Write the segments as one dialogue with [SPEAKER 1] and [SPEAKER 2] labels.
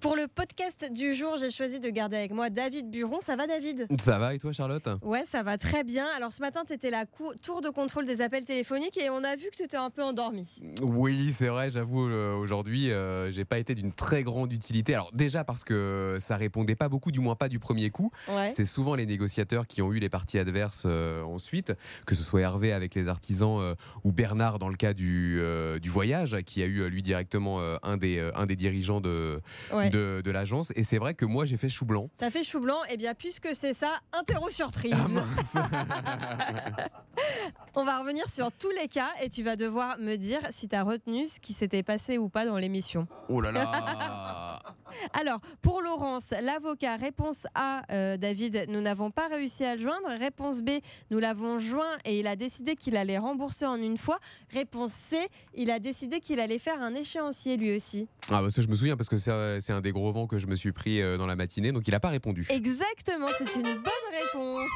[SPEAKER 1] Pour le podcast du jour, j'ai choisi de garder avec moi David Buron. Ça va, David?
[SPEAKER 2] Ça va et toi, Charlotte?
[SPEAKER 1] Ouais, ça va très bien. Alors ce matin, tu étais la tour de contrôle des appels téléphoniques et on a vu que tu étais un peu endormi.
[SPEAKER 2] Oui, c'est vrai, j'avoue, euh, aujourd'hui, euh, j'ai pas été d'une très grande utilité. Alors, déjà parce que ça répondait pas beaucoup, du moins pas du premier coup.
[SPEAKER 1] Ouais.
[SPEAKER 2] C'est souvent les négociateurs qui ont eu les parties adverses euh, ensuite, que ce soit Hervé avec les artisans euh, ou Bernard dans le cas du, du voyage, qui a eu lui directement un, des, un des dirigeants de,
[SPEAKER 1] ouais.
[SPEAKER 2] De, de l'agence. Et c'est vrai que moi, j'ai fait chou blanc.
[SPEAKER 1] T'as fait chou blanc, et bien puisque c'est ça, interro surprise.
[SPEAKER 2] Ah,
[SPEAKER 1] on va revenir sur tous les cas et tu vas devoir me dire si t'as retenu ce qui s'était passé ou pas dans l'émission.
[SPEAKER 2] oh là là
[SPEAKER 1] Alors, pour Laurence, l'avocat, réponse A, euh, David, nous n'avons pas réussi à le joindre. Réponse B, nous l'avons joint et il a décidé qu'il allait rembourser en une fois. Réponse C, il a décidé qu'il allait faire un échéancier lui aussi.
[SPEAKER 2] Ah bah ça je me souviens parce que c'est euh, un des gros vents que je me suis pris euh, dans la matinée, donc il a pas répondu.
[SPEAKER 1] Exactement, c'est une bonne réponse.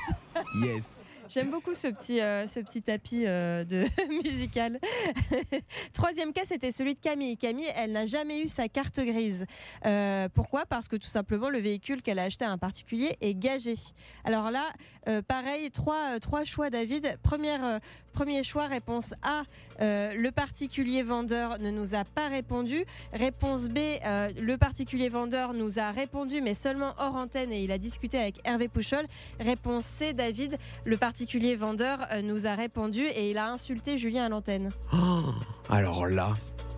[SPEAKER 2] Yes
[SPEAKER 1] J'aime beaucoup ce petit, euh, ce petit tapis euh, de musical. Troisième cas, c'était celui de Camille. Camille, elle n'a jamais eu sa carte grise. Euh, pourquoi? Parce que tout simplement, le véhicule qu'elle a acheté à un particulier est gagé. Alors là, pareil, trois, trois choix, David. Première, premier choix, réponse A, le particulier vendeur ne nous a pas répondu. Réponse B, le particulier vendeur nous a répondu, mais seulement hors antenne et il a discuté avec Hervé Pouchol. Réponse C, David, le particulier vendeur euh, nous a répondu et il a insulté Julien à l'antenne.
[SPEAKER 2] Oh, Alors là,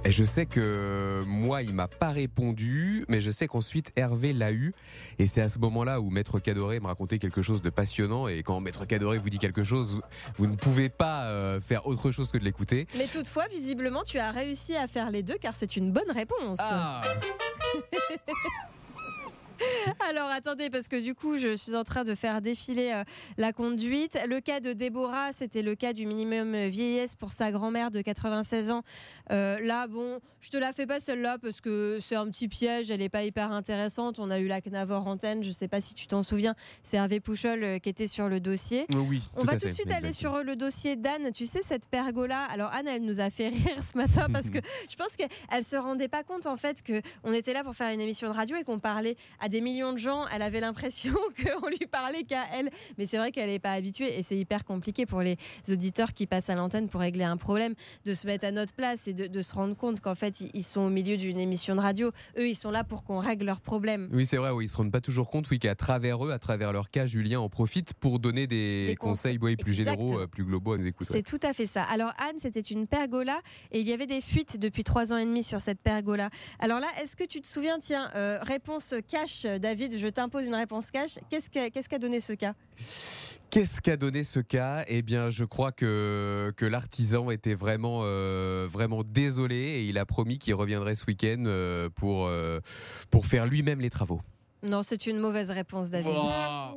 [SPEAKER 2] et je sais que moi, il m'a pas répondu, mais je sais qu'ensuite Hervé l'a eu. Et c'est à ce moment-là où Maître Cadoré me racontait quelque chose de passionnant. Et quand Maître Cadoré vous dit quelque chose, vous, vous ne pouvez pas euh, faire autre chose que de l'écouter.
[SPEAKER 1] Mais toutefois, visiblement, tu as réussi à faire les deux car c'est une bonne réponse.
[SPEAKER 2] Ah
[SPEAKER 1] Alors attendez, parce que du coup, je suis en train de faire défiler euh, la conduite. Le cas de Déborah, c'était le cas du minimum euh, vieillesse pour sa grand-mère de 96 ans. Euh, là, bon, je te la fais pas celle-là parce que c'est un petit piège, elle est pas hyper intéressante. On a eu la Knavor antenne, je sais pas si tu t'en souviens, c'est Hervé Pouchol qui était sur le dossier.
[SPEAKER 2] oui.
[SPEAKER 1] On va tout de suite aller sur le dossier d'Anne. Tu sais, cette pergola. Alors, Anne, elle nous a fait rire ce matin parce que je pense qu'elle se rendait pas compte, en fait, qu'on était là pour faire une émission de radio et qu'on parlait à des millions de gens. Elle avait l'impression qu'on lui parlait qu'à elle. Mais c'est vrai qu'elle n'est pas habituée et c'est hyper compliqué pour les auditeurs qui passent à l'antenne pour régler un problème de se mettre à notre place et de, de se rendre compte qu'en fait, ils- sont au milieu d'une émission de radio. Eux, ils sont là pour qu'on règle leurs problèmes.
[SPEAKER 2] Oui, c'est vrai, oui, ils se rendent pas toujours compte, oui, qu'à travers eux, à travers leur cas, Julien en profite pour donner des,
[SPEAKER 1] Des
[SPEAKER 2] conseils,
[SPEAKER 1] conseils.
[SPEAKER 2] oui, plus généraux, euh, plus globaux à nous écouter.
[SPEAKER 1] C'est tout à fait ça. Alors Anne, c'était une pergola et il y avait des fuites depuis trois ans et demi sur cette pergola. Alors là, est-ce que tu te souviens, tiens, euh, réponse cash, David, je t'impose une réponse cash. Qu'est-ce que- qu'est-ce qu'a donné ce cas?
[SPEAKER 2] Qu'est-ce qu'a donné ce cas? Eh bien, je crois que, que l'artisan était vraiment, euh, vraiment désolé et il a promis qu'il reviendrait ce week-end euh, pour, euh, pour faire lui-même les travaux.
[SPEAKER 1] Non, c'est une mauvaise réponse, David. Il en,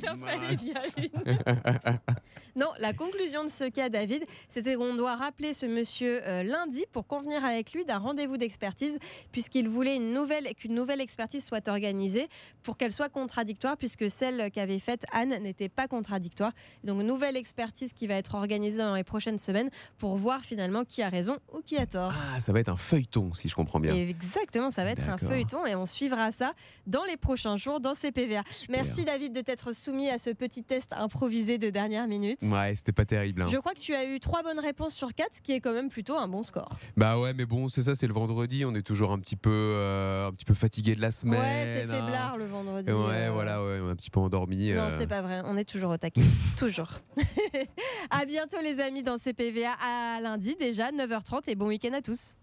[SPEAKER 1] il en fallait bien une. Non, la conclusion de ce cas, David, c'était qu'on doit rappeler ce monsieur euh, lundi pour convenir avec lui d'un rendez-vous d'expertise, puisqu'il voulait une nouvelle, qu'une nouvelle expertise soit organisée pour qu'elle soit contradictoire, puisque celle qu'avait faite Anne n'était pas contradictoire. Donc, nouvelle expertise qui va être organisée dans les prochaines semaines pour voir finalement qui a raison ou qui a tort.
[SPEAKER 2] Ah, ça va être un feuilleton, si je comprends bien.
[SPEAKER 1] Et exactement, ça va être un. Feuilleton et on suivra ça dans les prochains jours dans CPVA.
[SPEAKER 2] Super.
[SPEAKER 1] Merci David de t'être soumis à ce petit test improvisé de dernière minute.
[SPEAKER 2] Ouais, c'était pas terrible. hein.
[SPEAKER 1] Je crois que tu as eu trois bonnes réponses sur quatre, ce qui est quand même plutôt un bon score.
[SPEAKER 2] Bah ouais, mais bon, c'est ça, c'est le vendredi, on est toujours un petit peu, euh, un petit peu fatigué de la semaine.
[SPEAKER 1] ouais, c'est
[SPEAKER 2] hein.
[SPEAKER 1] faiblard le vendredi.
[SPEAKER 2] Et Ouais,
[SPEAKER 1] euh.
[SPEAKER 2] voilà, ouais, on est un petit peu endormi.
[SPEAKER 1] Non,
[SPEAKER 2] euh.
[SPEAKER 1] c'est pas vrai. On est toujours au taquet. toujours. à bientôt, les amis, dans CPVA. À lundi déjà, 9h30 et bon week-end à tous.